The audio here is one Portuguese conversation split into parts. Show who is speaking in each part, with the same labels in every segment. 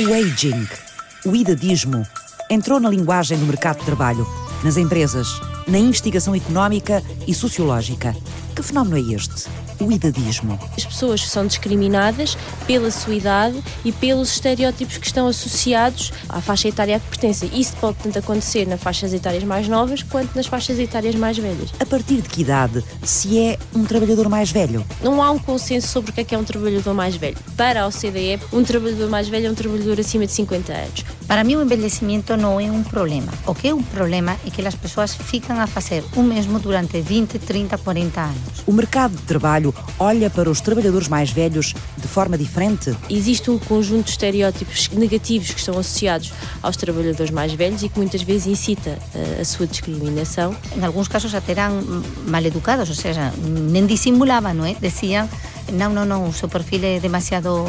Speaker 1: O aging, o idadismo, entrou na linguagem do mercado de trabalho, nas empresas, na investigação económica e sociológica. Que fenómeno é este? O idadismo.
Speaker 2: As pessoas são discriminadas pela sua idade e pelos estereótipos que estão associados à faixa etária a que pertencem. Isso pode tanto acontecer nas faixas etárias mais novas quanto nas faixas etárias mais velhas.
Speaker 1: A partir de que idade se é um trabalhador mais velho?
Speaker 2: Não há um consenso sobre o que é, que é um trabalhador mais velho. Para a OCDE, um trabalhador mais velho é um trabalhador acima de 50 anos.
Speaker 3: Para mim, o envelhecimento não é um problema. O que é um problema é que as pessoas ficam a fazer o mesmo durante 20, 30, 40 anos.
Speaker 1: O mercado de trabalho olha para os trabalhadores mais velhos de forma diferente?
Speaker 2: Existe um conjunto de estereótipos negativos que estão associados aos trabalhadores mais velhos e que muitas vezes incita eh, a sua discriminação.
Speaker 3: Em alguns casos até eram mal educados, ou seja, nem dissimulavam, não é? Diziam não, não, não, o seu perfil é demasiado,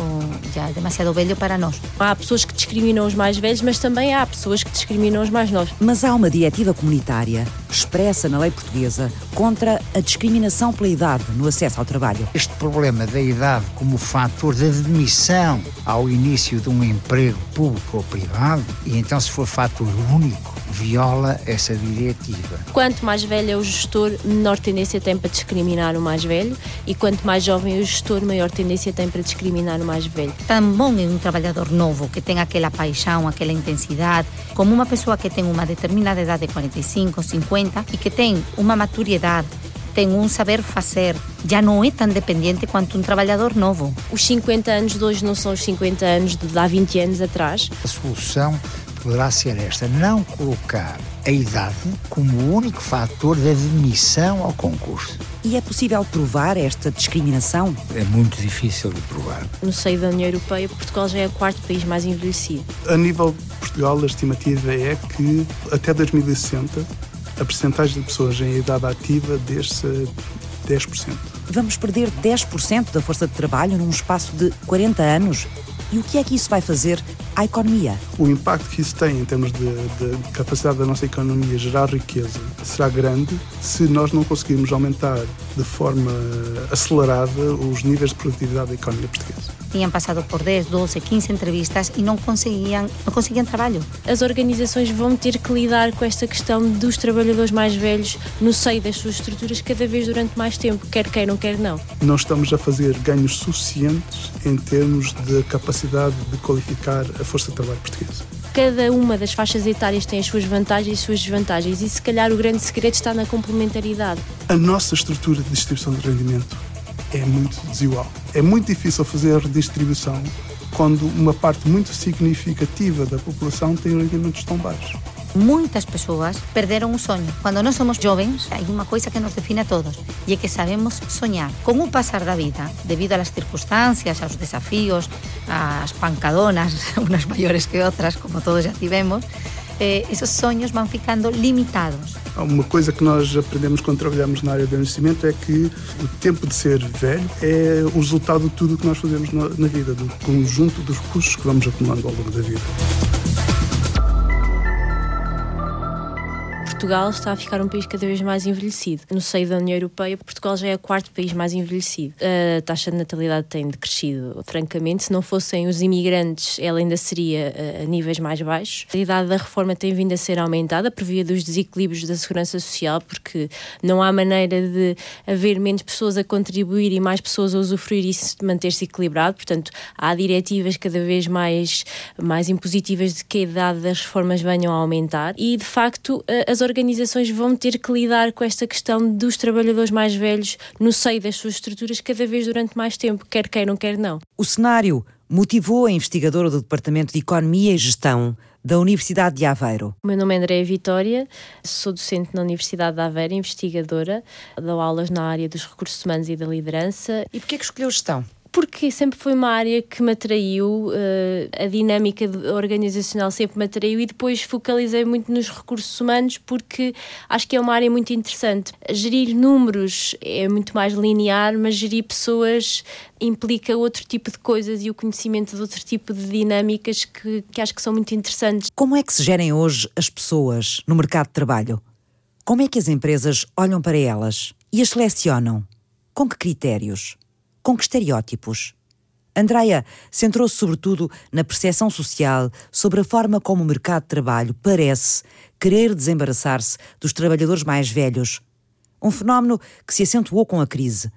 Speaker 3: já, demasiado velho para nós.
Speaker 2: Há pessoas que discriminam os mais velhos, mas também há pessoas que discriminam os mais novos.
Speaker 1: Mas há uma diretiva comunitária expressa na lei portuguesa contra a discriminação pela idade no acesso ao trabalho.
Speaker 4: Este problema da idade como fator de admissão ao início de um emprego público ou privado, e então se for fator único, viola essa diretiva.
Speaker 2: Quanto mais velho é o gestor, menor tendência tem para discriminar o mais velho, e quanto mais jovem é o gestor, maior tendência tem para discriminar o mais velho.
Speaker 3: Tão bom é um trabalhador novo que tem aquela paixão, aquela intensidade, como uma pessoa que tem uma determinada idade de 45, 50 e que tem uma maturidade tem um saber fazer, já não é tão dependente quanto um trabalhador novo.
Speaker 2: Os 50 anos de hoje não são os 50 anos de há 20 anos atrás.
Speaker 4: A solução poderá ser esta: não colocar a idade como o único fator de admissão ao concurso.
Speaker 1: E é possível provar esta discriminação?
Speaker 4: É muito difícil de provar.
Speaker 2: No seio da União Europeia, Portugal já é o quarto país mais envelhecido.
Speaker 5: A nível Portugal, a estimativa é que até 2060 a percentagem de pessoas em idade ativa desce a 10%.
Speaker 1: Vamos perder 10% da força de trabalho num espaço de 40 anos? E o que é que isso vai fazer à economia?
Speaker 5: O impacto que isso tem em termos de, de capacidade da nossa economia gerar riqueza será grande se nós não conseguirmos aumentar de forma acelerada os níveis de produtividade da economia portuguesa
Speaker 3: tinham passado por 10, 12, 15 entrevistas e não conseguiam, não conseguiam trabalho.
Speaker 2: As organizações vão ter que lidar com esta questão dos trabalhadores mais velhos no seio das suas estruturas cada vez durante mais tempo, quer queiram, quer não.
Speaker 5: Não estamos a fazer ganhos suficientes em termos de capacidade de qualificar a força de trabalho portuguesa
Speaker 2: cada uma das faixas etárias tem as suas vantagens e as suas desvantagens e se calhar o grande segredo está na complementaridade.
Speaker 5: A nossa estrutura de distribuição de rendimento é muito desigual. É muito difícil fazer redistribuição quando uma parte muito significativa da população tem rendimentos tão baixos.
Speaker 3: Muitas pessoas perderam o sonho. Quando nós somos jovens, há uma coisa que nos define a todos, e é que sabemos sonhar. Com o passar da vida, devido às circunstâncias, aos desafios, às pancadonas, umas maiores que outras, como todos já tivemos, eh, esses sonhos vão ficando limitados.
Speaker 5: Uma coisa que nós aprendemos quando trabalhamos na área do envelhecimento é que o tempo de ser velho é o resultado de tudo o que nós fazemos na, na vida, do conjunto dos recursos que vamos acumulando ao longo da vida.
Speaker 2: Portugal está a ficar um país cada vez mais envelhecido. No seio da União Europeia, Portugal já é o quarto país mais envelhecido. A taxa de natalidade tem decrescido, francamente. Se não fossem os imigrantes, ela ainda seria eh, a níveis mais baixos. A idade da reforma tem vindo a ser aumentada por via dos desequilíbrios da segurança social, porque não há maneira de haver menos pessoas a contribuir e mais pessoas a usufruir de manter-se equilibrado. Portanto, há diretivas cada vez mais, mais impositivas de que a idade das reformas venham a aumentar e, de facto, eh, as organizações vão ter que lidar com esta questão dos trabalhadores mais velhos no seio das suas estruturas cada vez durante mais tempo, quer queiram, quer não.
Speaker 1: O cenário motivou a investigadora do Departamento de Economia e Gestão da Universidade de Aveiro.
Speaker 2: O meu nome é Andréa Vitória, sou docente na Universidade de Aveiro, investigadora, dou aulas na área dos recursos humanos e da liderança.
Speaker 1: E porquê que escolheu gestão?
Speaker 2: Porque sempre foi uma área que me atraiu, uh, a dinâmica organizacional sempre me atraiu e depois focalizei muito nos recursos humanos porque acho que é uma área muito interessante. Gerir números é muito mais linear, mas gerir pessoas implica outro tipo de coisas e o conhecimento de outro tipo de dinâmicas que, que acho que são muito interessantes.
Speaker 1: Como é que se gerem hoje as pessoas no mercado de trabalho? Como é que as empresas olham para elas e as selecionam? Com que critérios? Com que estereótipos? Andreia centrou-se sobretudo na percepção social sobre a forma como o mercado de trabalho parece querer desembaraçar-se dos trabalhadores mais velhos. Um fenómeno que se acentuou com a crise,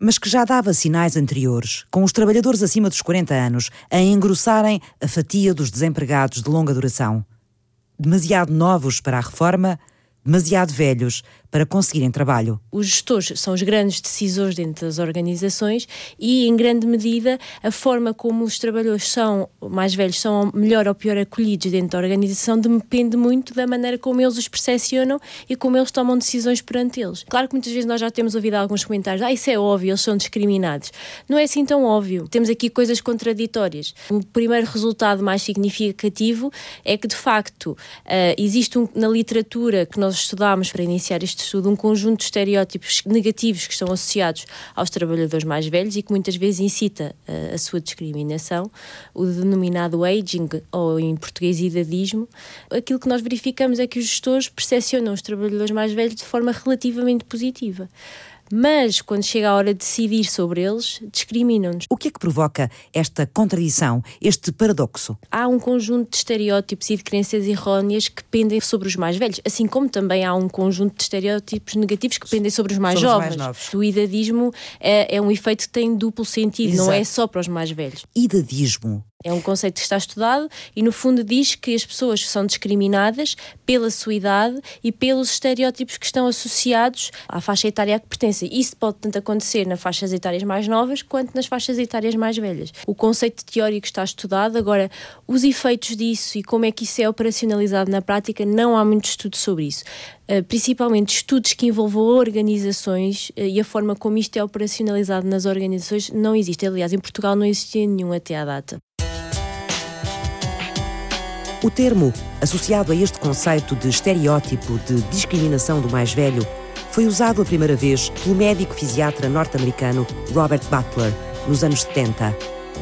Speaker 1: mas que já dava sinais anteriores, com os trabalhadores acima dos 40 anos a engrossarem a fatia dos desempregados de longa duração. Demasiado novos para a reforma, demasiado velhos para conseguirem trabalho.
Speaker 2: Os gestores são os grandes decisores dentro das organizações e, em grande medida, a forma como os trabalhadores são mais velhos são melhor ou pior acolhidos dentro da organização depende muito da maneira como eles os percepcionam e como eles tomam decisões perante eles. Claro que muitas vezes nós já temos ouvido alguns comentários, ah, isso é óbvio, eles são discriminados. Não é assim tão óbvio. Temos aqui coisas contraditórias. O primeiro resultado mais significativo é que, de facto, uh, existe um, na literatura que nós estudámos para iniciar este estudo um conjunto de estereótipos negativos que estão associados aos trabalhadores mais velhos e que muitas vezes incita uh, a sua discriminação, o denominado aging, ou em português idadismo. Aquilo que nós verificamos é que os gestores percepcionam os trabalhadores mais velhos de forma relativamente positiva mas quando chega a hora de decidir sobre eles, discriminam-nos.
Speaker 1: O que é que provoca esta contradição, este paradoxo?
Speaker 2: Há um conjunto de estereótipos e de crenças erróneas que pendem sobre os mais velhos, assim como também há um conjunto de estereótipos negativos que pendem sobre os mais sobre jovens. Os mais novos. O idadismo é, é, um efeito que tem duplo sentido, Exato. não é só para os mais velhos.
Speaker 1: Idadismo
Speaker 2: é um conceito que está estudado e, no fundo, diz que as pessoas são discriminadas pela sua idade e pelos estereótipos que estão associados à faixa etária a que pertencem. Isso pode tanto acontecer nas faixas etárias mais novas quanto nas faixas etárias mais velhas. O conceito teórico está estudado, agora, os efeitos disso e como é que isso é operacionalizado na prática, não há muito estudo sobre isso. Uh, principalmente estudos que envolvam organizações uh, e a forma como isto é operacionalizado nas organizações não existe. Aliás, em Portugal não existia nenhum até à data.
Speaker 1: O termo, associado a este conceito de estereótipo de discriminação do mais velho, foi usado a primeira vez pelo médico fisiatra norte-americano Robert Butler, nos anos 70.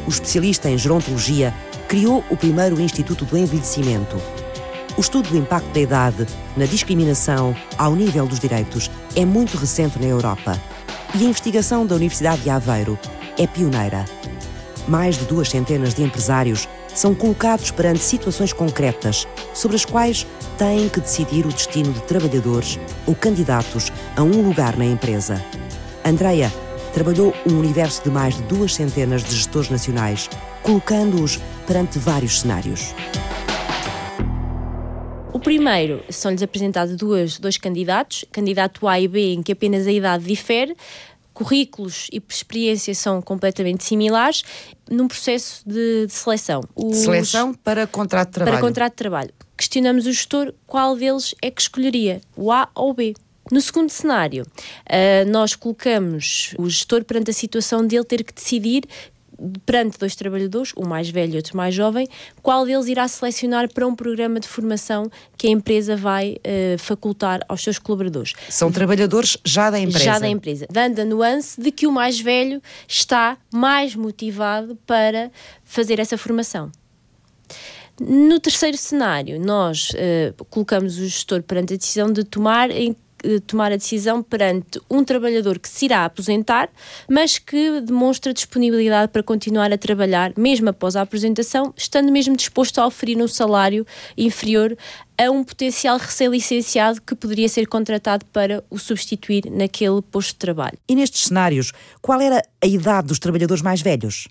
Speaker 1: O especialista em gerontologia criou o primeiro Instituto do Envelhecimento. O estudo do impacto da idade na discriminação ao nível dos direitos é muito recente na Europa e a investigação da Universidade de Aveiro é pioneira. Mais de duas centenas de empresários são colocados perante situações concretas sobre as quais têm que decidir o destino de trabalhadores ou candidatos a um lugar na empresa. Andreia trabalhou um universo de mais de duas centenas de gestores nacionais, colocando-os perante vários cenários.
Speaker 2: O primeiro, são-lhes apresentados duas, dois candidatos, candidato A e B, em que apenas a idade difere, currículos e experiências são completamente similares num processo de, de seleção.
Speaker 1: Os, seleção para contrato de trabalho.
Speaker 2: Para contrato de trabalho. Questionamos o gestor qual deles é que escolheria, o A ou o B. No segundo cenário, uh, nós colocamos o gestor perante a situação dele ter que decidir perante dois trabalhadores, um mais velho e outro mais jovem, qual deles irá selecionar para um programa de formação que a empresa vai uh, facultar aos seus colaboradores.
Speaker 1: São trabalhadores já da empresa.
Speaker 2: Já da empresa, dando a nuance de que o mais velho está mais motivado para fazer essa formação. No terceiro cenário, nós uh, colocamos o gestor perante a decisão de tomar em tomar a decisão perante um trabalhador que se irá aposentar, mas que demonstra disponibilidade para continuar a trabalhar, mesmo após a apresentação, estando mesmo disposto a oferir um salário inferior a um potencial recém-licenciado que poderia ser contratado para o substituir naquele posto de trabalho.
Speaker 1: E nestes cenários, qual era a idade dos trabalhadores mais velhos?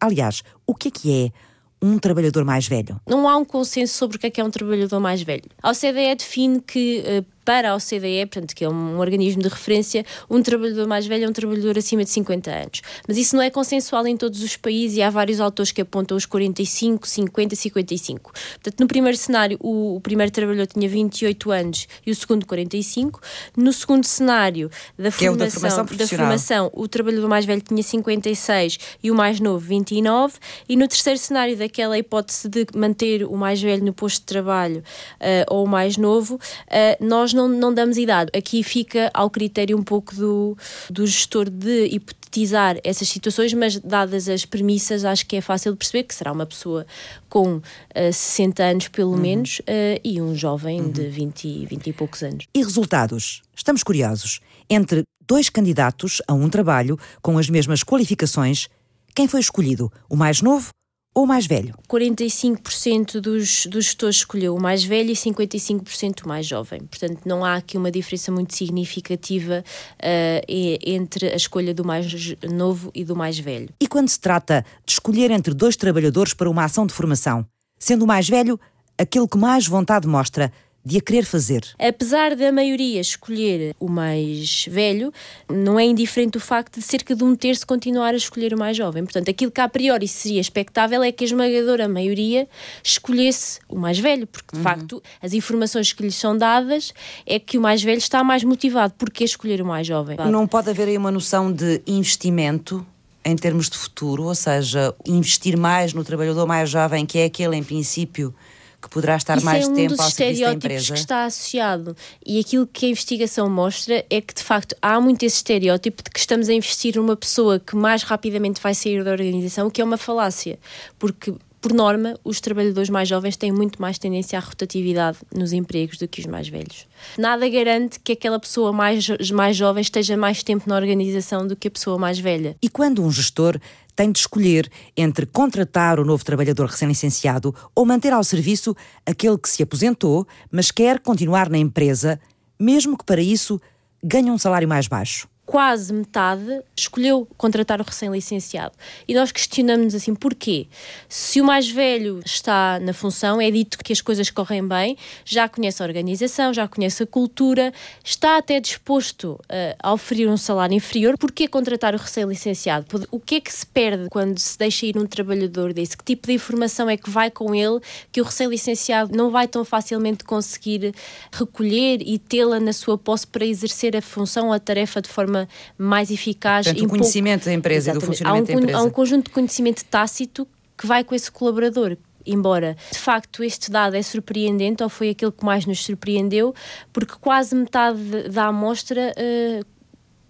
Speaker 1: Aliás, o que é que é um trabalhador mais velho?
Speaker 2: Não há um consenso sobre o que é, que é um trabalhador mais velho. A OCDE define que eh, para a OCDE, portanto, que é um organismo de referência, um trabalhador mais velho é um trabalhador acima de 50 anos. Mas isso não é consensual em todos os países e há vários autores que apontam os 45, 50, 55. Portanto, no primeiro cenário, o, o primeiro trabalhador tinha 28 anos e o segundo 45. No segundo cenário da formação, é da, formação da formação, o trabalhador mais velho tinha 56 e o mais novo 29. E no terceiro cenário daquela hipótese de manter o mais velho no posto de trabalho uh, ou o mais novo, uh, nós nós não, não damos idade. Aqui fica ao critério um pouco do, do gestor de hipotetizar essas situações, mas dadas as premissas, acho que é fácil de perceber que será uma pessoa com uh, eh, 60 anos, pelo uhum. menos, uh, e um jovem uhum. de 20, 20 e poucos anos.
Speaker 1: E resultados? Estamos curiosos. Entre dois candidatos a um trabalho com as mesmas qualificações, Quem foi escolhido? O mais novo ou o mais velho?
Speaker 2: 45% dos, dos gestores escolheu o mais velho e 55% o mais jovem. Portanto, não há aqui uma diferença muito significativa uh, entre a escolha do mais novo e do mais velho.
Speaker 1: E quando se trata de escolher entre dois trabalhadores para uma ação de formação, sendo o mais velho aquele que mais vontade mostra de a querer fazer.
Speaker 2: Apesar da maioria escolher o mais velho, não é indiferente o facto de cerca de um terço continuar a escolher o mais jovem. Portanto, aquilo que a priori seria expectável é que a esmagadora maioria escolhesse o mais velho, porque de uhum. facto as informações que lhes são dadas é que o mais velho está mais motivado. Porquê escolher o mais jovem?
Speaker 1: Não pode haver aí uma noção de investimento em termos de futuro, ou seja, investir mais no trabalhador mais jovem, que é aquele em princípio que poderá estar
Speaker 2: Isso
Speaker 1: mais
Speaker 2: é um
Speaker 1: tempo
Speaker 2: dos
Speaker 1: ao serviço da
Speaker 2: empresa? que está associado. E aquilo que a investigação mostra é que, de facto, há muito esse estereótipo de que estamos a investir numa pessoa que mais rapidamente vai sair da organização, o que é uma falácia. Porque por norma, os trabalhadores mais jovens têm muito mais tendência à rotatividade nos empregos do que os mais velhos. Nada garante que aquela pessoa mais, mais jovem esteja mais tempo na organização do que a pessoa mais velha.
Speaker 1: E quando um gestor tem de escolher entre contratar o novo trabalhador recém-licenciado ou manter ao serviço aquele que se aposentou, mas quer continuar na empresa, mesmo que para isso ganhe um salário mais baixo
Speaker 2: quase metade escolheu contratar o recém-licenciado. E nós questionamos assim, porquê? Se o mais velho está na função, é dito que as coisas correm bem, já conhece a organização, já conhece a cultura, está até disposto uh, a oferecer um salário inferior, porquê contratar o recém-licenciado? O que é que se perde quando se deixa ir um trabalhador desse? Que tipo de informação é que vai com ele que o recém-licenciado não vai tão facilmente conseguir recolher e tê-la na sua posse para exercer a função ou a tarefa de forma forma mais eficaz.
Speaker 1: Portanto, o conhecimento pouco... da empresa Exatamente. e do funcionamento
Speaker 2: um,
Speaker 1: da empresa.
Speaker 2: Há um conjunto de conhecimento tácito que vai com esse colaborador. Embora, de facto, este dado é surpreendente, ou foi aquele que mais nos surpreendeu, porque quase metade da amostra uh,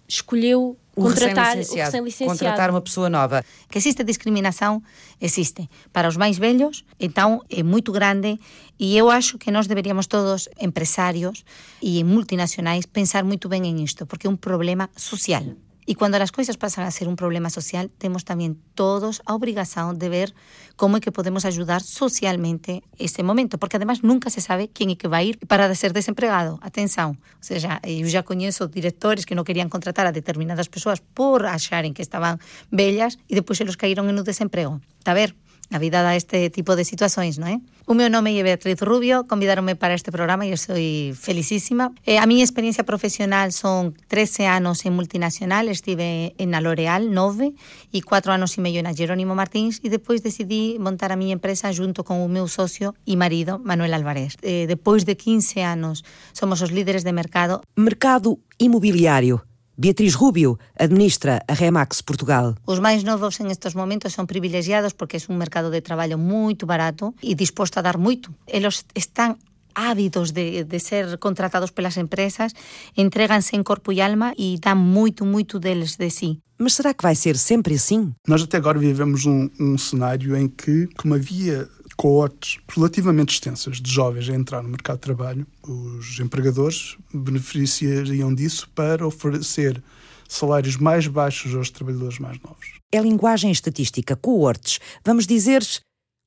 Speaker 2: escolheu o contratar o recém-licenciado.
Speaker 1: Contratar uma pessoa nova.
Speaker 3: Que existe discriminação, existe. Para os mais velhos, então, é muito grande e eu acho que nós deveríamos todos, empresários e multinacionais, pensar muito bem em isto, porque é um problema social. Y cuando las cosas pasan a ser un problema social, tenemos también todos a obrigación de ver cómo es que podemos ayudar socialmente este momento, porque además nunca se sabe quién es que va a ir para ser desempregado. Atención, o sea, yo ya conozco directores que no querían contratar a determinadas personas por acharem que estaban bellas y después se los cayeron en un desempleo. A ver, a vida dá este tipo de situações, non é? O meu nome é Beatriz Rubio, convidaronme para este programa e eu sou felicísima. Eh, a miña experiencia profesional son 13 anos en multinacional, estive en a L'Oreal, 9, e 4 anos e medio na Jerónimo Martins, e depois decidí montar a miña empresa junto con o meu socio e marido, Manuel Álvarez. Eh, depois de 15 anos, somos os líderes de mercado.
Speaker 1: Mercado imobiliário Beatriz Rubio administra a Remax Portugal.
Speaker 3: Os máis novos en estes momentos son privilegiados porque é un mercado de traballo moito barato e disposto a dar moito. Eles están ávidos de, de ser contratados pelas empresas, entreganse en corpo e alma e dán moito, moito deles de si.
Speaker 1: Mas será que vai ser sempre assim?
Speaker 5: Nós até agora vivemos um, um cenário em que, como havia coortes relativamente extensas de jovens a entrar no mercado de trabalho, os empregadores beneficiariam disso para oferecer salários mais baixos aos trabalhadores mais novos.
Speaker 1: É linguagem estatística, coortes. Vamos dizer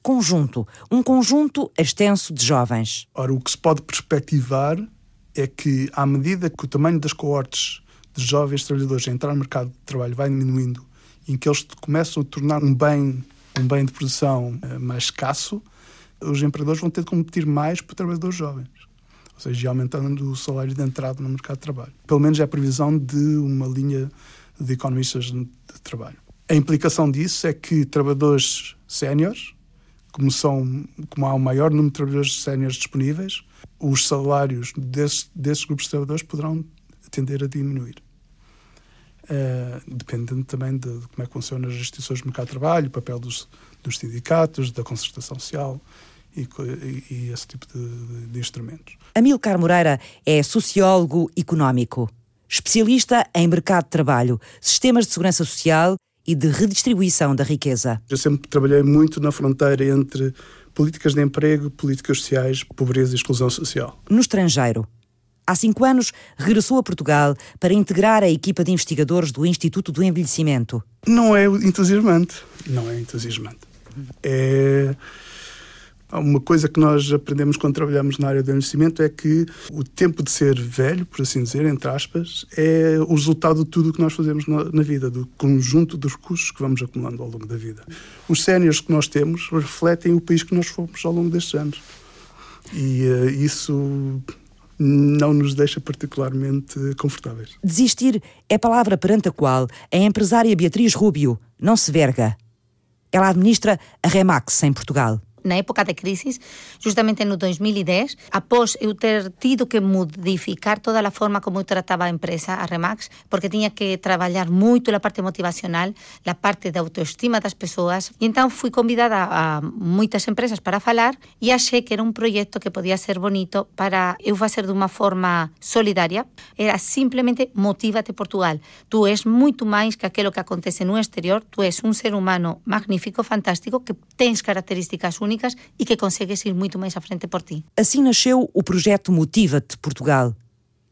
Speaker 1: conjunto. Um conjunto extenso de jovens.
Speaker 5: Ora, o que se pode perspectivar é que, à medida que o tamanho das coortes de jovens trabalhadores a entrar no mercado de trabalho vai diminuindo, em que eles começam a tornar um bem um bem de produção eh, mais escasso, os empregadores vão ter de competir mais por trabalhadores jovens. Ou seja, aumentando o salário de entrada no mercado de trabalho. Pelo menos é a previsão de uma linha de economistas de trabalho. A implicação disso é que trabalhadores séniores, como, são, como há um maior número de trabalhadores séniores disponíveis, os salários desse, desses grupos de trabalhadores poderão tender a diminuir. Uh, dependendo também de, de, como é que funcionam as instituições do mercado de trabalho, o papel dos, dos sindicatos, da concertação social e, e, e esse tipo de, de instrumentos.
Speaker 1: Amilcar Moreira é sociólogo económico, especialista em mercado de trabalho, sistemas de segurança social e de redistribuição da riqueza.
Speaker 5: Eu sempre trabalhei muito na fronteira entre políticas de emprego, políticas sociais, pobreza e exclusão social.
Speaker 1: No estrangeiro, Há cinco anos, regressou a Portugal para integrar a equipa de investigadores do Instituto do Envelhecimento.
Speaker 5: Não é entusiasmante. Não é entusiasmante. É uma coisa que nós aprendemos quando trabalhamos na área do envelhecimento é que o tempo de ser velho, por assim dizer, entre aspas, é o resultado de tudo o que nós fazemos na, vida, do conjunto dos recursos que vamos acumulando ao longo da vida. Os séniores que nós temos refletem o país que nós fomos ao longo destes anos. E uh, isso não nos deixa particularmente confortáveis.
Speaker 1: Desistir é palavra perante a qual a empresária Beatriz Rubio não se verga. Ela administra a Remax em Portugal.
Speaker 3: Na época de crisis, justamente no 2010, após eu ter tido que modificar toda a forma como eu trataba a empresa, a Remax, porque tiña que traballar moito a parte motivacional, a parte da autoestima das persoas, e então fui convidada a moitas empresas para falar e achei que era un proxecto que podía ser bonito para eu facer dunha forma solidaria, era simplemente motívate Portugal. Tú és moito máis que aquilo que acontece no exterior, tú és un ser humano magnífico, fantástico, que tens características únicas únicas e que consegues ir muito mais à frente por ti.
Speaker 1: Assim nasceu o projeto Motiva-te Portugal.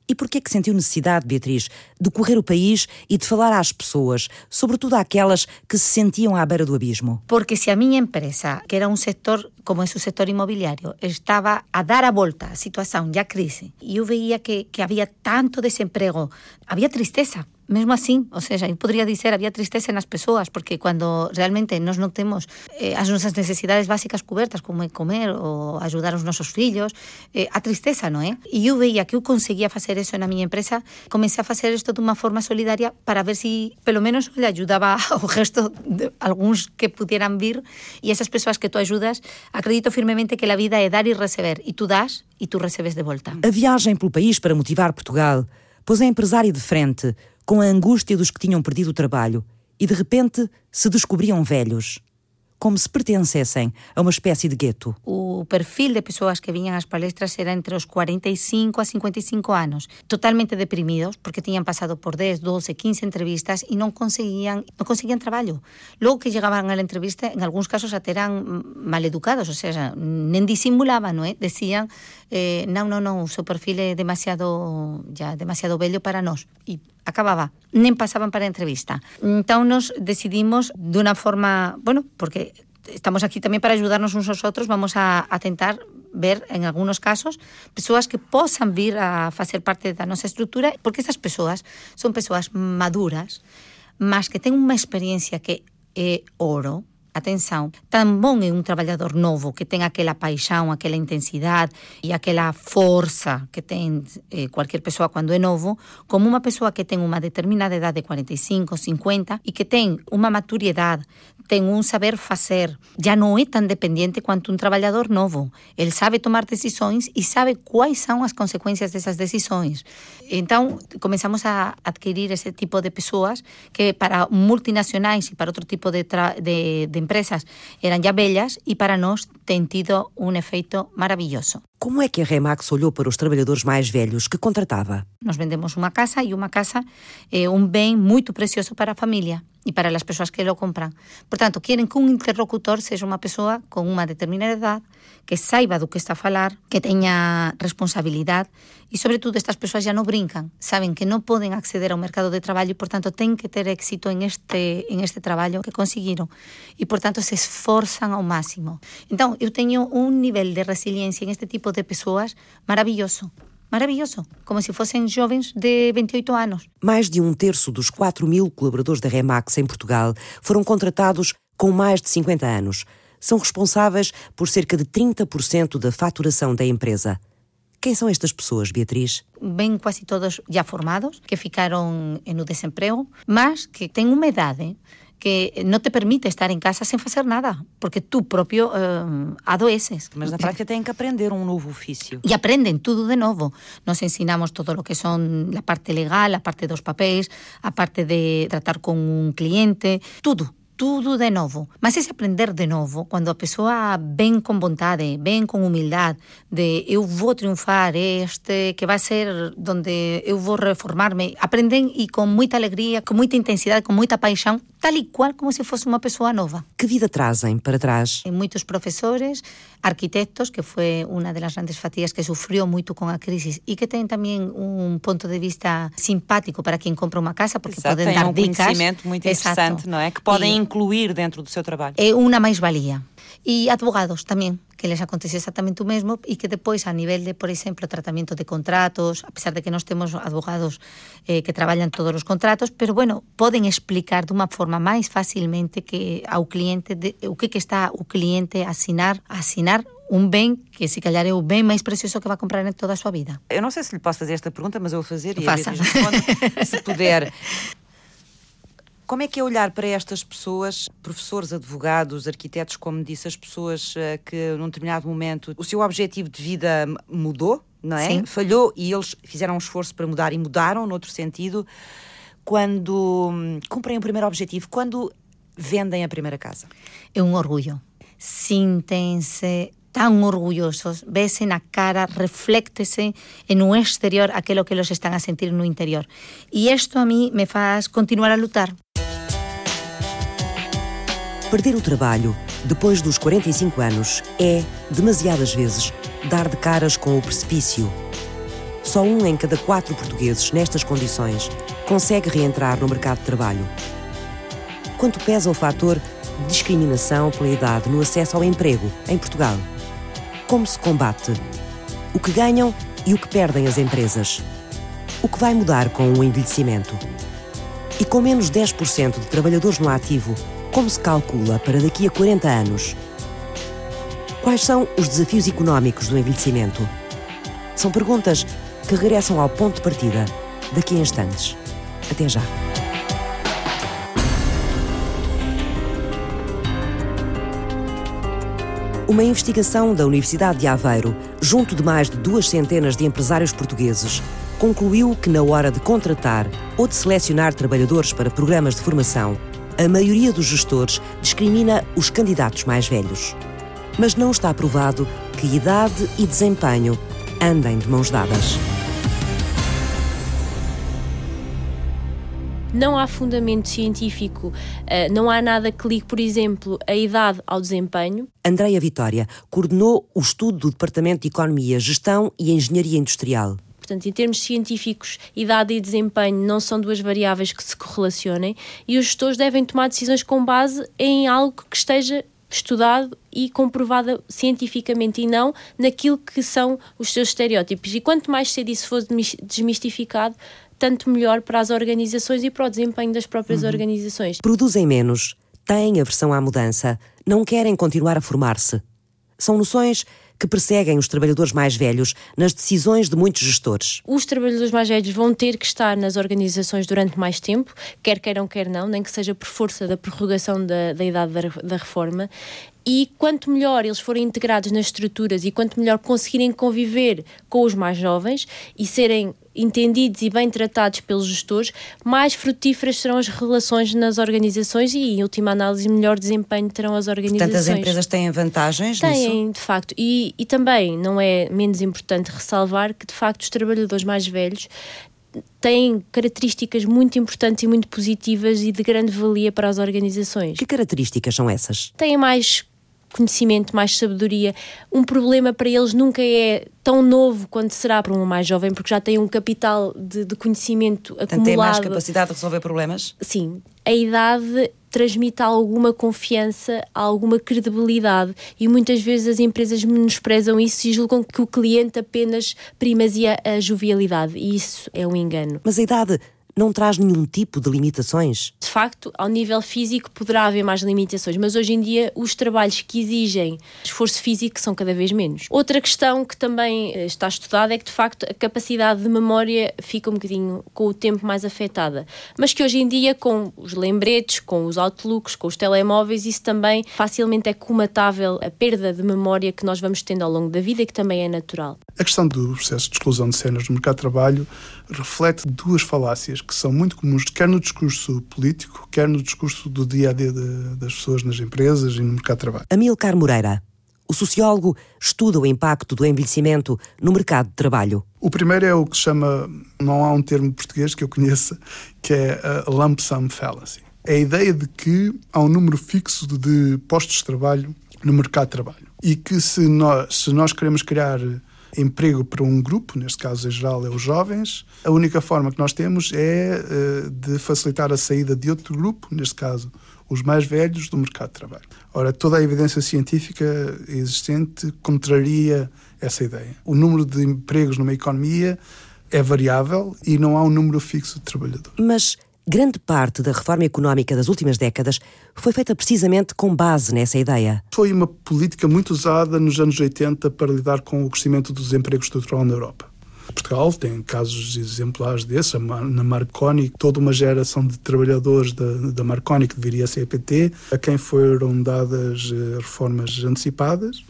Speaker 1: E por que que sentiu necessidade, Beatriz, de correr o país e de falar às pessoas, sobretudo àquelas que se sentiam à beira do abismo?
Speaker 3: Porque se a minha empresa, que era um setor como é o setor imobiliário, estava a dar a volta situação e à crise, e eu veia que, que havia tanto desemprego, havia tristeza, mesmo assim, ou seja, eu poderia dizer havia tristeza nas persoas, porque quando realmente nós non temos eh, as nosas necesidades básicas cobertas, como é comer ou ajudar os nosos fillos, eh, a tristeza, non é? E eu veía que eu conseguía facer eso na miña empresa, comecei a facer isto dunha forma solidaria para ver si, pelo menos, le ayudaba ao gesto de algúns que pudieran vir. E esas persoas que tú ajudas, acredito firmemente que a vida é dar e receber, e tú das e tú recebes de volta.
Speaker 1: A viagem pelo país para motivar Portugal pôs a empresária de frente com a angústia dos que tinham perdido o trabalho e de repente se descobriam velhos como se pertencessem a uma espécie de gueto.
Speaker 3: O perfil de pessoas que vinham às palestras era entre os 45 a 55 anos, totalmente deprimidos, porque tinham passado por 10, 12, 15 entrevistas e não conseguiam, não conseguiam trabalho. Logo que chegavam à entrevista, em alguns casos até eram mal educados, ou seja, nem dissimulavam, não é? Diziam, eh, não, não, não, o seu perfil é demasiado, já, demasiado velho para nós. E acababa, nem pasaban para a entrevista. Entón nos decidimos dunha forma, bueno, porque estamos aquí tamén para ayudarnos uns aos outros, vamos a, a tentar ver en algunos casos persoas que posan vir a facer parte da nosa estrutura, porque estas persoas son persoas maduras, mas que ten unha experiencia que é oro, atenção, tan bom é um trabalhador que tem aquela paixão, aquela intensidade e aquela força que tem eh, qualquer pessoa quando é novo, como uma pessoa que tem uma determinada idade de 45, 50 e que tem uma maturidade, tem um saber fazer, já não é tão dependente quanto um trabalhador novo. Ele sabe tomar decisões e sabe quais são as consequências dessas decisões. Então, começamos a adquirir esse tipo de pessoas que para multinacionais e para outro tipo de, de, de empresas eran ya bellas e para nós tem tido um efeito maravilhoso.
Speaker 1: Como é que a Remax olhou para os trabalhadores mais velhos que contratava?
Speaker 3: Nós vendemos uma casa e uma casa é um bem muito precioso para a família e para as pessoas que lo compran. Portanto, querem que um interlocutor seja uma pessoa com uma determinada idade, que saiba do que está a falar, que tenha responsabilidade e, sobretudo, estas persoas já não brincam, sabem que não podem acceder ao mercado de trabalho e, portanto, têm que ter éxito en este, en este trabalho que conseguiram e, portanto, se esforzam ao máximo. Então, eu tenho um nível de resiliência en este tipo de pessoas maravilhoso maravilhoso, como se fossem jovens de 28 anos.
Speaker 1: Mais de um terço dos 4 mil colaboradores da Remax em Portugal foram contratados com mais de 50 anos. São responsáveis por cerca de 30% da faturação da empresa. Quem são estas pessoas, Beatriz?
Speaker 3: Bem quase todos já formados, que ficaram no desemprego, mas que têm uma idade que non te permite estar en casa sen facer nada, porque tú propio eh, adoeces.
Speaker 1: Mas na práctica têm que aprender un novo oficio.
Speaker 3: E aprenden tudo de novo. Nos ensinamos todo o que son a parte legal, a parte dos papéis, a parte de tratar con un cliente, tudo tudo de novo. Mas esse aprender de novo, quando a pessoa vem com vontade, vem com humildade, de eu vou triunfar, este que vai ser onde eu vou reformar-me, aprendem e com muita alegria, com muita intensidade, com muita paixão, tal e qual como se fosse uma pessoa nova.
Speaker 1: Que vida trazem para trás?
Speaker 3: Muitos professores, arquitectos, que foi uma das grandes fatigas que sofreu muito com a crise e que tem também um ponto de vista simpático para quem compra uma casa, porque
Speaker 6: Exato,
Speaker 3: podem dar
Speaker 6: um
Speaker 3: dicas.
Speaker 6: conhecimento muito
Speaker 3: Exato.
Speaker 6: interessante, não é? Que podem
Speaker 3: E-
Speaker 6: incluir dentro do seu trabalho.
Speaker 3: é uma mais-valia. E advogados tamén, que les acontece exactamente o mesmo e que depois a nivel de, por exemplo, tratamento de contratos, a pesar de que nós temos advogados eh, que traballan todos os contratos, pero bueno, poden explicar dunha forma máis facilmente que ao cliente de, o que que está o cliente a asinar, a asinar un ben que se calhar é o ben máis precioso que vai comprar en toda a vida.
Speaker 6: Eu não sei se lhe posso fazer esta pergunta, mas eu vou fazer e
Speaker 3: Faça.
Speaker 6: Responde, se puder. Como é que é olhar para estas pessoas, professores, advogados, arquitetos, como disse, as pessoas eh, que num determinado momento o seu objetivo de vida mudou, não é?
Speaker 3: Sim.
Speaker 6: Falhou e eles fizeram um esforço para mudar e mudaram noutro sentido quando hum, cumprem o primeiro objetivo, quando vendem a primeira casa.
Speaker 3: é un orgullo. Síntense tan orgullosos, vese na cara, refléctese en un exterior aquilo que los están a sentir no interior. E isto a mí me faz continuar a lutar.
Speaker 1: Perder o trabalho depois dos 45 anos é, demasiadas vezes, dar de caras com o precipício. Só um em cada quatro portugueses, nestas condições, consegue reentrar no mercado de trabalho. Quanto pesa o fator discriminação pela idade no acesso ao emprego em Portugal? Como se combate? O que ganham e o que perdem as empresas? O que vai mudar com o envelhecimento? E com menos 10% de trabalhadores no ativo, como se calcula para daqui a 40 anos? Quais são os desafios económicos do envelhecimento? São perguntas que regressam ao ponto de partida daqui a instantes. Até já. Uma investigação da Universidade de Aveiro, junto de mais de duas centenas de empresários portugueses, concluiu que na hora de contratar ou de selecionar trabalhadores para programas de formação, a maioria dos gestores discrimina os candidatos mais velhos. Mas não está provado que idade e desempenho andem de mãos dadas.
Speaker 2: Não há fundamento científico, eh, não há nada que ligue, por exemplo, a idade ao desempenho.
Speaker 1: Andreia Vitória coordenou o estudo do Departamento de Economia, Gestão e Engenharia Industrial.
Speaker 2: Portanto, em termos científicos, idade e desempenho não são duas variáveis que se correlacionem e os gestores devem tomar decisões com base em algo que esteja estudado e comprovado cientificamente e não naquilo que são os seus estereótipos. E quanto mais cedo isso for desmis- desmistificado, tanto melhor para as organizações e para o desempenho das próprias organizações.
Speaker 1: Produzem menos, têm aversão à mudança, não querem continuar a formar-se. São noções que perseguem os trabalhadores mais velhos nas decisões de muitos gestores.
Speaker 2: Os trabalhadores mais velhos vão ter que estar nas organizações durante mais tempo, quer queiram, quer não, nem que seja por força da prorrogação da, da idade da, da reforma. E quanto melhor eles forem integrados nas estruturas e quanto melhor conseguirem conviver com os mais jovens e serem entendidos e bem tratados pelos gestores, mais frutíferas serão as relações nas organizações e, em última análise, melhor desempenho terão as organizações.
Speaker 6: Portanto, as empresas têm vantagens nisso?
Speaker 2: Têm, de facto. E, e também não é menos importante ressalvar que, de facto, os trabalhadores mais velhos têm características muito importantes e muito positivas e de grande valia para as organizações.
Speaker 1: Que características são essas?
Speaker 2: Têm mais conhecimento, mais sabedoria. Um problema para eles nunca é tão novo quanto será para um mais jovem, porque já têm um capital de, de conhecimento
Speaker 6: Portanto, têm mais
Speaker 2: acumulado.
Speaker 6: capacidade de resolver problemas?
Speaker 2: Sim, a idade transmite alguma confiança, alguma credibilidade e muitas vezes as empresas menosprezam isso e julgam que o cliente apenas primazia a jovialidade e isso é um engano.
Speaker 1: Mas a idade não traz nenhum tipo de limitações?
Speaker 2: De facto, ao nível físico poderá haver mais limitações, mas hoje em dia os trabalhos que exigem esforço físico são cada vez menos. Outra questão que também eh, está estudada é que, de facto, a capacidade de memória fica um bocadinho com o tempo mais afetada, mas que hoje em dia, com os lembretes, com os outlooks, com os telemóveis, isso também facilmente é comatável a perda de memória que nós vamos tendo ao longo da vida e que também é natural.
Speaker 5: A questão do processo de exclusão de cenas no mercado de trabalho reflete duas falácias que são muito comuns, quer no discurso político, quer no discurso do dia a dia de, das pessoas nas empresas e no mercado de trabalho.
Speaker 1: Amilcar Moreira. O sociólogo estuda o impacto do envelhecimento no mercado de trabalho.
Speaker 5: O primeiro é o que se chama, não há um termo português que eu conheça, que é a lump sum fallacy. É a ideia de que há um número fixo de postos de trabalho no mercado de trabalho. E que se nós, se nós queremos criar emprego para um grupo, neste caso em geral é os jovens, a única forma que nós temos é uh, de facilitar a saída de outro grupo, neste caso os mais velhos, do mercado de trabalho. Ora, toda a evidência científica existente contraria essa ideia. O número de empregos numa economia é variável e não há um número fixo de trabalhadores.
Speaker 1: Mas Grande parte da reforma económica das últimas décadas foi feita precisamente com base nessa ideia.
Speaker 5: Foi uma política muito usada nos anos 80 para lidar com o crescimento do desemprego estrutural na Europa. Portugal tem casos exemplares desses, na Marconi, toda uma geração de trabalhadores da, da Marconi que ser a PT, a quem foram dadas eh, reformas antecipadas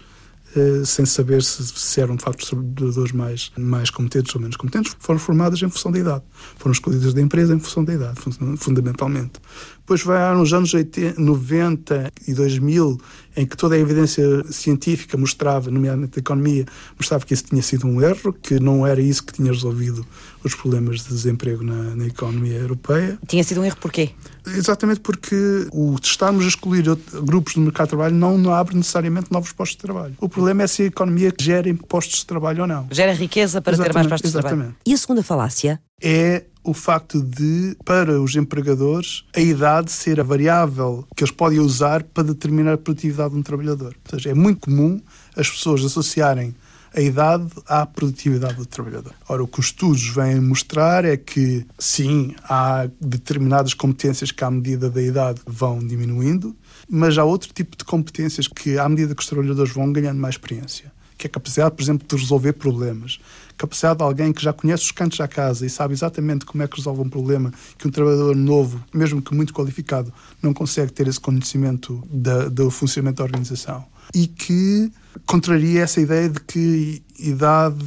Speaker 5: sem saber se, se, eram de facto trabalhadores mais, mais competentes ou menos competentes, foram formadas em função da idade. Foram escolhidas da empresa em função da idade, fundamentalmente. Depois vai nos anos 80, 90 e 2000, em que toda a evidência científica mostrava, nomeadamente da economia, mostrava que isso tinha sido um erro, que não era isso que tinha resolvido os problemas de desemprego na, na economia europeia.
Speaker 6: Tinha sido um erro porquê?
Speaker 5: Exatamente porque o estarmos a excluir grupos do mercado de trabalho não, não abre necessariamente novos postos de trabalho. O problema é se a economia gera postos de trabalho ou não.
Speaker 6: Gera riqueza para exatamente, ter mais postos exatamente. de trabalho.
Speaker 1: E a segunda falácia?
Speaker 5: É o facto de, para os empregadores, a idade ser a variável que eles podem usar para determinar a produtividade de um trabalhador. Ou seja, é muito comum as pessoas associarem a idade à produtividade do trabalhador. Ora, o que os estudos vêm mostrar é que, sim, há determinadas competências que, à medida da idade, vão diminuindo, mas há outro tipo de competências que, à medida que os trabalhadores vão ganhando mais experiência, que é a capacidade, por exemplo, de resolver problemas, capacidade de alguém que já conhece os cantos da casa e sabe exatamente como é que resolve um problema que um trabalhador novo, mesmo que muito qualificado, não consegue ter esse conhecimento da, do funcionamento da organização. E que contraria essa ideia de que idade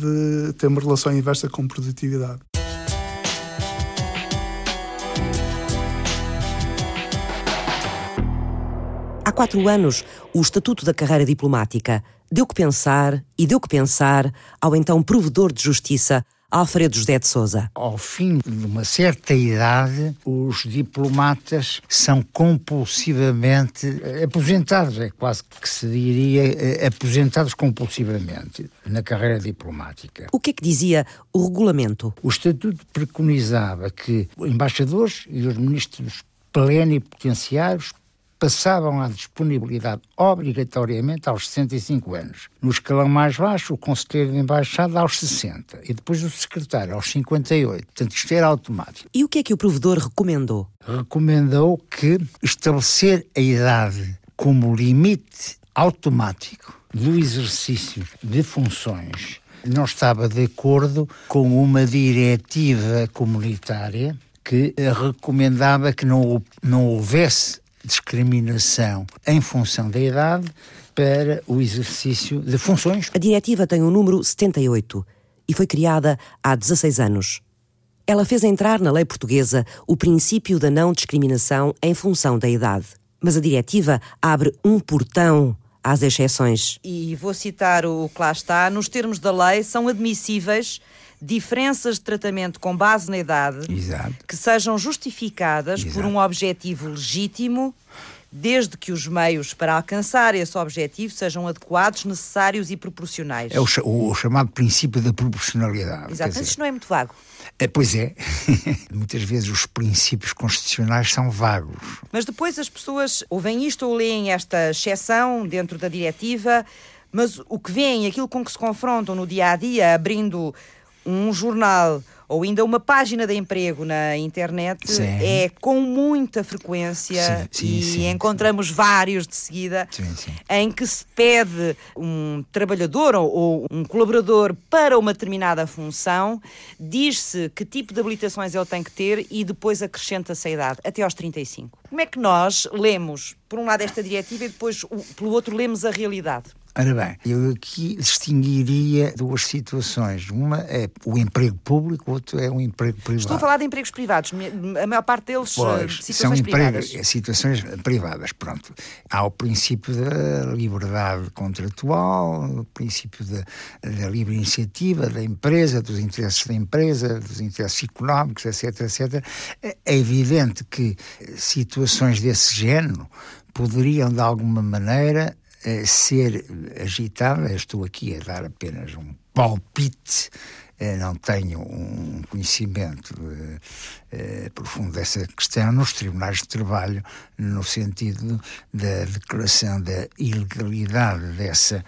Speaker 5: tem uma relação inversa com produtividade.
Speaker 1: Há quatro anos, o Estatuto da Carreira Diplomática deu que pensar e deu que pensar ao então provedor de justiça Alfredo José de Souza.
Speaker 4: Ao fim de uma certa idade, os diplomatas são compulsivamente aposentados, é quase que se diria eh, aposentados compulsivamente na carreira diplomática.
Speaker 1: O que é que dizia o regulamento?
Speaker 4: O estatuto preconizava que embaixadores e os ministros plenipotenciários passavam à disponibilidade obrigatoriamente aos 65 anos. No escalão mais baixo, o conselheiro de embaixada aos 60 e depois o secretário aos 58. Portanto, isto era automático.
Speaker 1: E o que é que o provedor recomendou?
Speaker 4: Recomendou que estabelecer a idade como limite automático do exercício de funções não estava de acordo com uma diretiva comunitária que recomendava que não, não houvesse discriminação em função da idade para o exercício de funções.
Speaker 1: A diretiva tem o número 78 e foi criada há 16 anos. Ela fez entrar na lei portuguesa o princípio da não discriminação em função da idade. Mas a diretiva abre um portão às exceções.
Speaker 6: E vou citar o que lá está: nos termos da lei, são admissíveis diferenças de tratamento com base na idade
Speaker 4: Exato.
Speaker 6: que sejam justificadas Exato. por um objetivo legítimo, desde que os meios para alcançar esse objetivo sejam adequados, necessários e proporcionais.
Speaker 4: É o, o chamado princípio da proporcionalidade.
Speaker 6: Exato, mas isto não é muito vago.
Speaker 4: É, pois é, muitas vezes os princípios constitucionais são vagos.
Speaker 6: Mas depois as pessoas ouvem isto ou leem esta exceção dentro da diretiva, mas o que veem, aquilo com que se confrontam no dia a dia, abrindo um jornal ou ainda uma página de emprego na internet sim. é com muita frequência sim, sim, e sim, encontramos vários de seguida em que se pede um trabalhador ou, ou um colaborador para uma determinada função, diz-se que tipo de habilitações ele tem que ter e depois acrescenta-se a idade, até aos 35. Como é que nós lemos, por um lado, esta diretiva e depois, pelo outro, lemos a realidade?
Speaker 4: Ora bem, eu aqui distinguiria duas situações. Uma é o emprego público, outro é o emprego privado.
Speaker 6: Estou a falar de empregos privados. A maior parte deles
Speaker 4: pois,
Speaker 6: eh, situações são
Speaker 4: empregos, privadas. situações privadas. Pronto. Há o princípio da liberdade contratual, o princípio da, da livre iniciativa da empresa, dos interesses da empresa, dos interesses económicos, etc, etc. É evidente que situações desse género poderiam, de alguma maneira, eh, ser agitada. Estou aqui a dar apenas um palpite, eh, não tenho um conhecimento eh, profundo dessa questão nos tribunais de trabalho, no sentido da declaração da ilegalidade dessa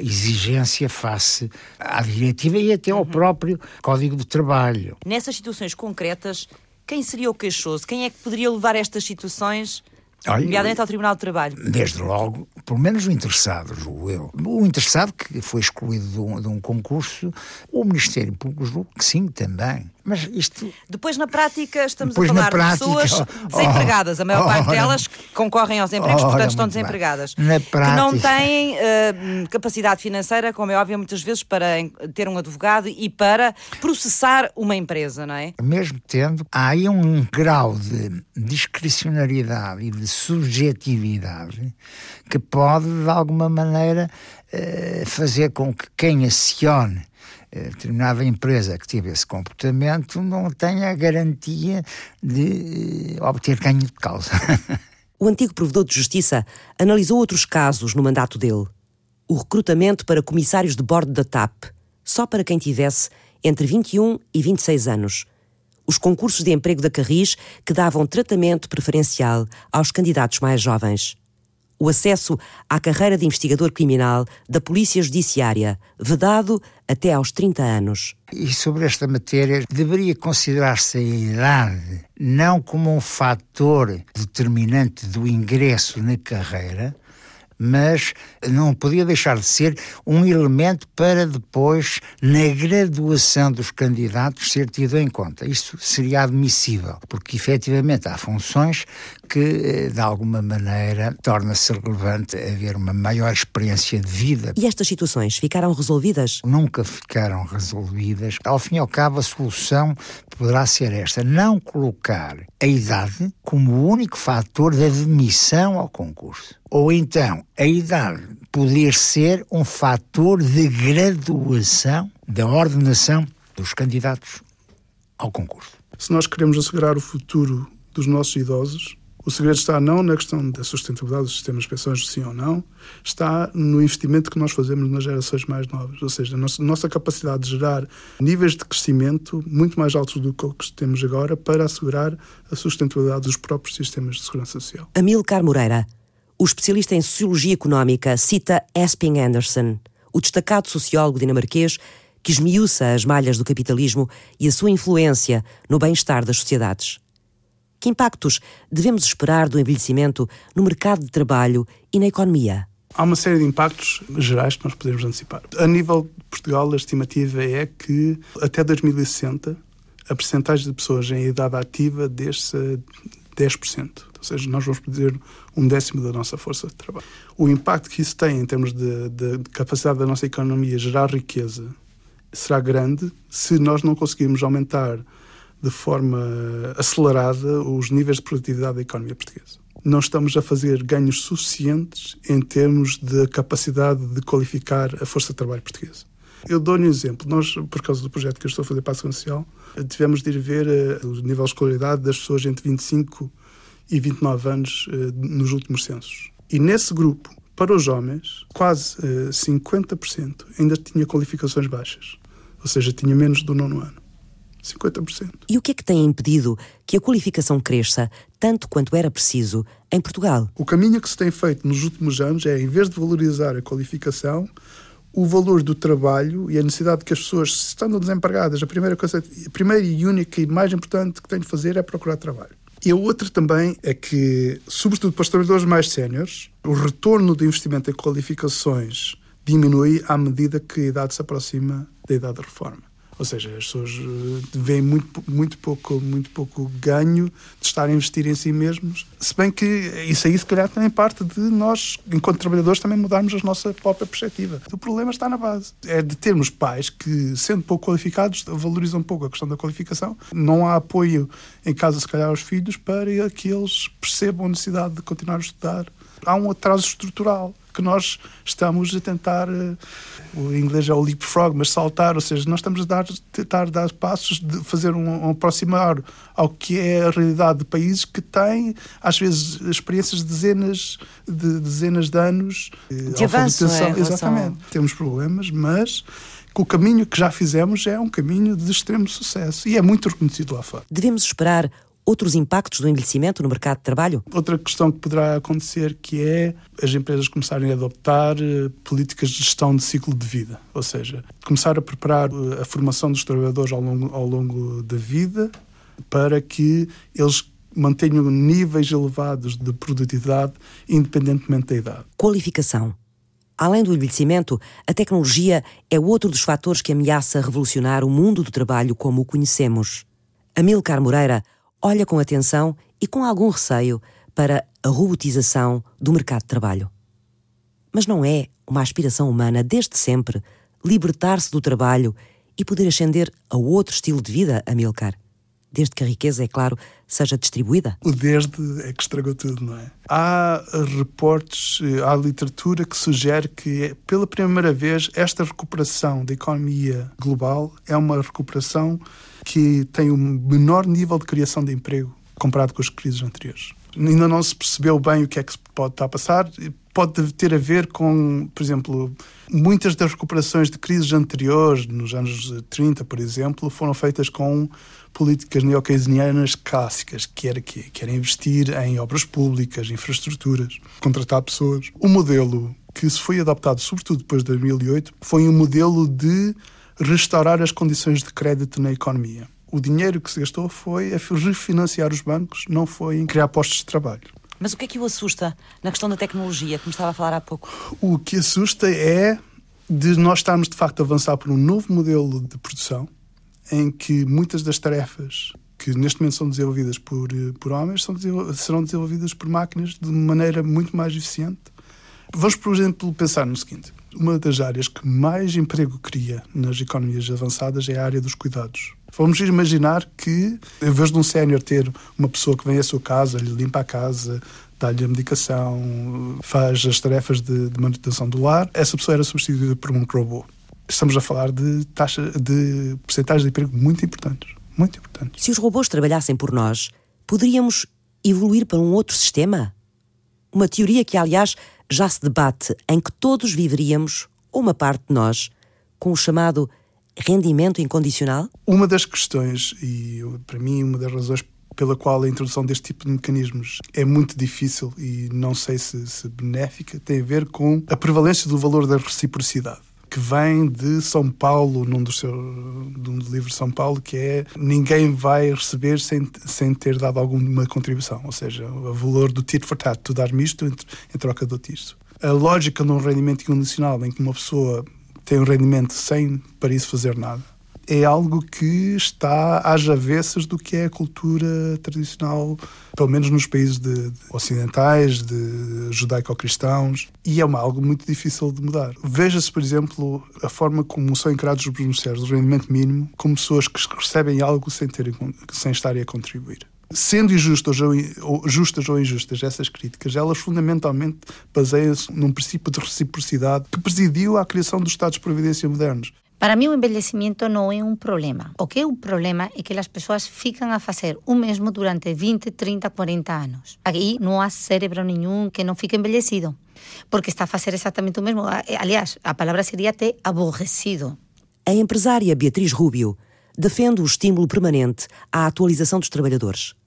Speaker 4: exigência face à diretiva e até ao uhum. próprio Código de Trabalho.
Speaker 6: Nessas situações concretas, quem seria o queixoso? Quem é que poderia levar estas situações Olha, nomeadamente ao Tribunal de Trabalho.
Speaker 4: Desde logo, pelo menos o interessado, julgo eu. O interessado que foi excluído de um, de um concurso, o Ministério Público julgo que sim, também. Mas isto.
Speaker 6: Depois, na prática, estamos Depois, a falar prática, de pessoas oh, desempregadas. A maior oh, parte delas concorrem aos empregos, oh, portanto, estão desempregadas. Prática... Que não têm uh, capacidade financeira, como é óbvio, muitas vezes, para ter um advogado e para processar uma empresa, não é?
Speaker 4: Mesmo tendo, há aí um grau de discricionariedade e de subjetividade que pode, de alguma maneira, uh, fazer com que quem acione eh, determinada empresa que tive esse comportamento não tenha a garantia de eh, obter ganho de causa.
Speaker 1: o antigo provedor de justiça analisou outros casos no mandato dele. O recrutamento para comissários de bordo da TAP, só para quem tivesse entre 21 e 26 anos. Os concursos de emprego da Carris que davam tratamento preferencial aos candidatos mais jovens o acesso à carreira de investigador criminal da Polícia Judiciária, vedado até aos 30 anos.
Speaker 4: E sobre esta matéria, deveria considerar-se a idade não como um fator determinante do ingresso na carreira, mas não podia deixar de ser um elemento para depois, na graduação dos candidatos, ser tido em conta. Isso seria admissível, porque efetivamente há funções que, eh, de alguma maneira, torna-se relevante haver uma maior experiência de vida.
Speaker 1: E estas situações ficaram resolvidas?
Speaker 4: Nunca ficaram resolvidas. Ao fim e ao cabo, a solução poderá ser esta: não colocar a idade como o único fator de admissão ao concurso. Ou então, a idade poder ser um fator de graduação da ordenação dos candidatos ao concurso.
Speaker 5: Se nós queremos assegurar o futuro dos nossos idosos, o segredo está não na questão da sustentabilidade dos sistemas de pensões, sim ou não, está no investimento que nós fazemos nas gerações mais novas. Ou seja, a nossa, capacidade de gerar níveis de crescimento muito mais altos do que temos agora para assegurar a sustentabilidade dos próprios sistemas de segurança social.
Speaker 1: Amilcar Moreira, o especialista em Sociologia Económica, cita Esping Anderson, o destacado sociólogo dinamarquês que esmiuça as malhas do capitalismo e a sua influência no bem-estar das sociedades. Que impactos devemos esperar do envelhecimento no mercado de trabalho e na economia?
Speaker 5: Há uma série de impactos gerais que nós podemos antecipar. A nível de Portugal, a estimativa é que até 2060 a percentagem de pessoas em idade ativa desce a 10%. Ou seja, nós vamos perder um décimo da nossa força de trabalho. O impacto que isso tem em termos de, de capacidade da nossa economia gerar riqueza será grande se nós não conseguirmos aumentar de forma acelerada os níveis de produtividade da economia portuguesa. Não estamos a fazer ganhos suficientes em termos de capacidade de qualificar a força de trabalho portuguesa. Eu dou-lhe um exemplo. Nós, por causa do projeto que eu estou a fazer para a Social, tivemos de ir ver uh, o nível de escolaridade das pessoas entre 25 e 29 anos uh, nos últimos censos. E nesse grupo, para os homens, quase uh, eh, 50% ainda tinha qualificações baixas. Ou seja, tinha menos do nono ano. 50%.
Speaker 1: E o que é que tem impedido que a qualificação cresça tanto quanto era preciso em Portugal?
Speaker 5: O caminho que se tem feito nos últimos anos é, em vez de valorizar a qualificação, o valor do trabalho e a necessidade de que as pessoas, estando desempregadas, a primeira coisa, a primeira e única e mais importante que têm de fazer é procurar trabalho. E a outra também é que, sobretudo para os trabalhadores mais séniores, o retorno do investimento em qualificações diminui à medida que a idade se aproxima da idade da reforma. Ou seja, as pessoas eh, veem muito, muito, pouco, muito pouco ganho de estar a investir em si mesmos. Se bem que isso aí, se calhar, também parte de nós, enquanto trabalhadores, também mudarmos a nossa própria perspectiva. O problema está na base. É de termos pais que, sendo pouco qualificados, valorizam pouco a questão da qualificação. Não há apoio em casa, se calhar, aos filhos para que eles percebam a necessidade de continuar a estudar. Há um atraso estrutural que nós estamos a tentar, eh, o inglês é o leapfrog, mas saltar, ou seja, nós estamos a dar, tentar dar passos de fazer um, um aproximar ao que é a realidade de países que têm, às vezes, experiências de dezenas de, dezenas de anos
Speaker 6: eh, de avanço, é,
Speaker 5: Exatamente. Temos problemas, mas que o caminho que já fizemos é um caminho de extremo sucesso e é muito reconhecido lá fora.
Speaker 1: Devemos esperar outros impactos do envelhecimento no mercado de trabalho?
Speaker 5: Outra questão que poderá acontecer que é as empresas começarem a adotar uh, políticas de gestão de ciclo de vida, ou seja, começar a preparar uh, a formação dos trabalhadores ao longo, ao longo da vida para que eles mantenham níveis elevados de produtividade independentemente da idade.
Speaker 1: Qualificação. Além do envelhecimento, a tecnologia é outro dos fatores que ameaça revolucionar o mundo do trabalho como o conhecemos. Amilcar Moreira olha com atenção e com algum receio para a robotização do mercado de trabalho. Mas não é uma aspiração humana desde sempre libertar-se do trabalho e poder ascender a outro estilo de vida, Amilcar? Desde que a riqueza, é claro, seja distribuída?
Speaker 5: O desde é que estragou tudo, não é? Há reportes, há literatura que sugere que, pela primeira vez, esta recuperação da economia global é uma recuperação que tem um menor nível de criação de emprego comparado com as crises anteriores. Ainda não se percebeu bem o que é que pode estar a passar. Pode ter a ver com, por exemplo, muitas das recuperações de crises anteriores, nos anos 30, por exemplo, foram feitas com políticas neokeynesianas clássicas, que era que era investir em obras públicas, infraestruturas, contratar pessoas. O modelo que se foi adaptado, sobretudo depois de 2008, foi um modelo de restaurar as condições de crédito na economia. O dinheiro que se gastou foi a refinanciar os bancos, não foi em criar postos de trabalho.
Speaker 6: Mas o que é que o assusta na questão da tecnologia, como estava a falar há pouco?
Speaker 5: O que assusta é de nós estarmos de facto a avançar por um novo modelo de produção em que muitas das tarefas que neste momento são desenvolvidas por, eh, por homens são, serão desenvolvidas por máquinas de maneira muito mais eficiente. Vamos, por exemplo, pensar no seguinte: uma das áreas que mais emprego cria nas economias avançadas é a área dos cuidados. Vamos imaginar que, em vez de um sénior ter uma pessoa que vem à sua casa, lhe limpa a casa, dá-lhe a medicação, faz as tarefas de, de, manutenção do lar, essa pessoa era substituída por um robô. Estamos a falar de taxa de porcentagens de emprego muito importantes, muito importantes.
Speaker 1: Se os robôs trabalhassem por nós, poderíamos evoluir para um outro sistema? Uma teoria que, aliás, já se debate em que todos viveríamos, ou uma parte de nós, com o chamado rendimento incondicional?
Speaker 5: Uma das questões, e para mim, uma das razões pela qual a introdução deste tipo de mecanismos é muito difícil e não sei se, se benéfica, tem a ver com a prevalência do valor da reciprocidade que vem de São Paulo, num dos, seus, num dos livros de São Paulo, que é ninguém vai receber sem, sem ter dado alguma contribuição. Ou seja, o valor do tit for tat, tu dar-me isto em, em troca do isto. A lógica de um rendimento incondicional em que uma pessoa tem um rendimento sem para isso fazer nada é algo que está às avessas do que é a cultura tradicional, pelo menos nos países de, de ocidentais, de judaico-cristãos, e é uma, algo muito difícil de mudar. Veja-se, por exemplo, a forma como são encarados os beneficiários do rendimento mínimo como pessoas que recebem algo sem, terem, sem estarem a contribuir. Sendo injustas ou, justas ou injustas essas críticas, elas fundamentalmente baseiam-se num princípio de reciprocidade que presidiu à criação dos Estados de Providência modernos.
Speaker 3: Para mí o envelhecimiento non é un problema. O que é un problema é que as persoas fican a facer o mesmo durante 20, 30, 40 anos. Aquí non há cérebro nenhum que non fique envellecido, porque está a facer exactamente o mesmo. Aliás, a palavra sería te aborrecido.
Speaker 1: A empresária Beatriz Rubio defende o estímulo permanente à atualização dos trabalhadores.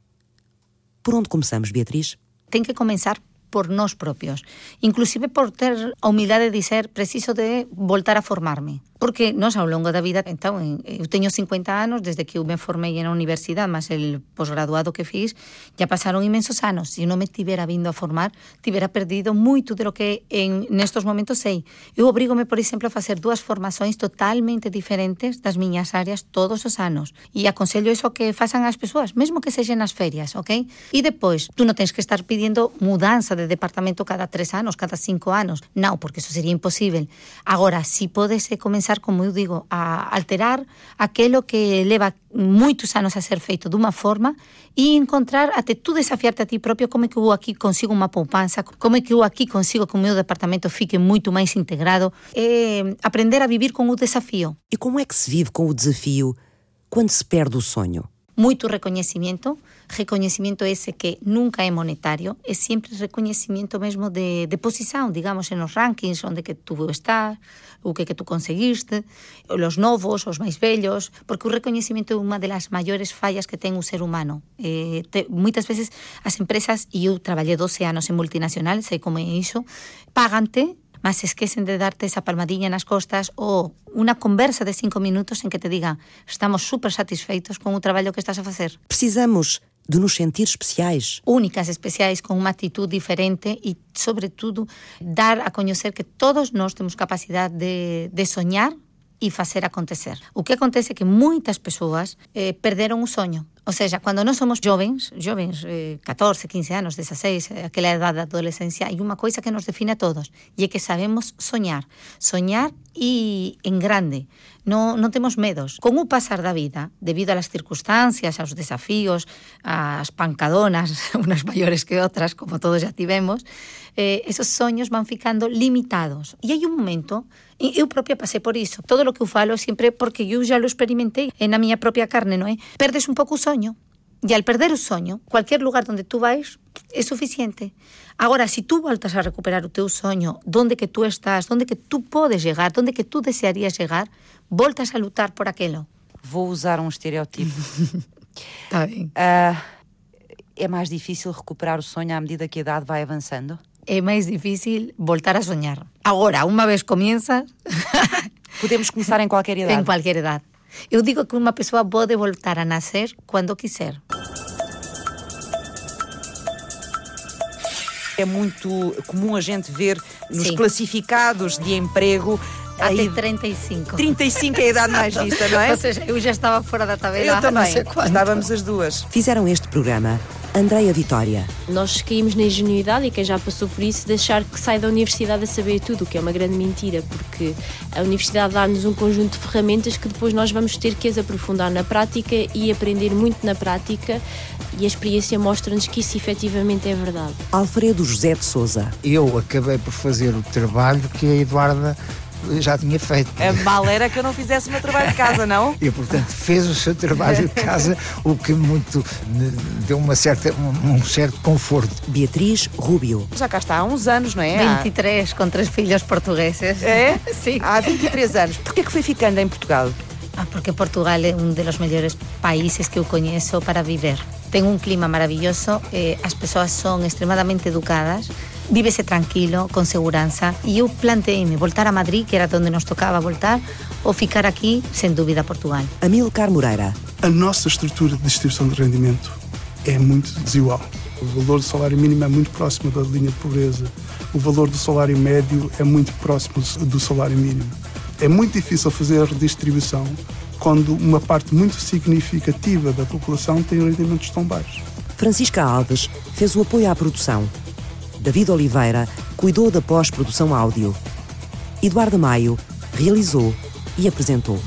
Speaker 1: Por onde começamos, Beatriz?
Speaker 3: Tem que começar por nós propios. Inclusive por ter a humildade de dizer preciso de voltar a formarme. Porque nós ao longo da vida, então, eu teño 50 anos desde que eu me formei na universidade, mas el posgraduado que fiz, já pasaron imensos anos. Se eu non me tivera vindo a formar, tivera perdido moito de lo que en nestos momentos sei. Eu obrigome, por exemplo, a facer dúas formações totalmente diferentes das miñas áreas todos os anos. E aconsello iso que façan as persoas, mesmo que sexen nas ferias, ok? E depois, tú non tens que estar pidiendo mudanza de departamento cada tres anos, cada cinco anos. Non, porque eso sería imposible. Agora, si podes comenzar comenzar, como eu digo, a alterar aquilo que leva moitos anos a ser feito dunha forma e encontrar até tú desafiarte a ti propio como é que eu aquí consigo unha poupanza, como é que eu aquí consigo que o meu departamento fique moito máis integrado, é aprender a vivir con o desafío.
Speaker 1: E como é que se vive com o desafio quando se perde o sonho?
Speaker 3: moito recoñecimento, recoñecimento ese que nunca é monetario, é sempre recoñecimento mesmo de, de posición, digamos, en os rankings onde que tú estás, o que que tú conseguiste, os novos, os máis vellos, porque o recoñecimento é unha das maiores fallas que ten o ser humano. Eh, te, moitas veces as empresas, e eu traballei 12 anos en multinacional, sei como é iso, pagante mas esquecen de darte esa palmadilla nas costas ou unha conversa de cinco minutos en que te digan estamos super satisfeitos con o traballo que estás a facer.
Speaker 1: Precisamos de nos sentir especiais.
Speaker 3: Únicas, especiais, con unha actitud diferente e, sobretudo, dar a coñecer que todos nós temos capacidade de, de soñar e facer acontecer. O que acontece é que moitas persoas eh, perderon o soño. O sea, cando nós somos jovens, jovens, eh, 14, 15 anos, 16, eh, aquela edad da adolescencia, hai unha coisa que nos define a todos, e é que sabemos soñar. Soñar e en grande. Non, non temos medos. Con o pasar da vida, debido ás circunstancias, aos desafíos, ás pancadonas, unas maiores que outras, como todos já tivemos, eh, esos soños van ficando limitados. E hai un momento, e eu propia pasei por iso. Todo o que falo sempre porque eu já lo experimentei na miña propia carne, non é? Perdes un pouco o soño. E al perder o soño, cualquier lugar donde tú vais é suficiente. Agora, si tú voltas a recuperar o teu soño, donde que tú estás, donde que tú podes chegar, donde que tú desearías chegar, voltas a lutar por aquilo.
Speaker 6: Vou usar um estereotipo.
Speaker 3: Está bem.
Speaker 6: Uh, é mais difícil recuperar o sonho à medida que a idade vai avançando?
Speaker 3: É máis difícil voltar a soñar. Agora, unha vez comienzas...
Speaker 6: Podemos começar em qualquer idade?
Speaker 3: En qualquer idade. Eu digo que unha persoa pode voltar a nacer quando quiser.
Speaker 6: É muito comum a gente ver nos
Speaker 3: Sim.
Speaker 6: classificados de emprego
Speaker 3: Até
Speaker 6: aí
Speaker 3: 35.
Speaker 6: 35 é a idade mais vista, não é?
Speaker 3: Ou seja, eu já estava fora da tabela
Speaker 6: Eu também.
Speaker 3: não sei.
Speaker 6: Estávamos as duas.
Speaker 1: Fizeram este programa Andreia Vitória,
Speaker 2: Nós caímos na ingenuidade, e quem já passou por isso, de achar que sai da universidade a saber tudo, o que é uma grande mentira, porque a universidade dá-nos um conjunto de ferramentas que depois nós vamos ter que as aprofundar na prática e aprender muito na prática, e a experiência mostra-nos que isso efetivamente é verdade.
Speaker 1: Alfredo José de Souza,
Speaker 4: Eu acabei por fazer o trabalho que a Eduarda já tinha feito.
Speaker 6: A mal era que eu não fizesse o meu trabalho de casa, não?
Speaker 4: E, portanto, fez o seu trabalho de casa, o que muito me deu uma certa, um, um certo conforto.
Speaker 1: Beatriz Rubio,
Speaker 6: Já cá está há uns anos, não é? Há-
Speaker 3: 23 com três filhos portugueses.
Speaker 6: É?
Speaker 3: Sim.
Speaker 6: Há 23 anos. Porquê que foi ficando em Portugal?
Speaker 3: Ah, porque Portugal é um dos melhores países que eu conheço para viver. Tem um clima maravilhoso, eh, as pessoas são extremadamente educadas, vive-se tranquilo, com segurança. E eu planteei-me voltar a Madrid, que era onde nos tocava voltar, ou ficar aqui, sem dúvida, Portugal.
Speaker 1: Amilcar Moreira,
Speaker 5: A nossa estrutura de distribuição de rendimento é muito desigual. O valor do salário mínimo é muito próximo da linha de pobreza. O valor do salário médio é muito próximo do salário mínimo. É muito difícil fazer a redistribuição quando uma parte muito significativa da população tem rendimentos tão baixos.
Speaker 1: Francisca Alves fez o apoio à produção. David Oliveira cuidou da pós-produção áudio. Eduardo Maio realizou e apresentou.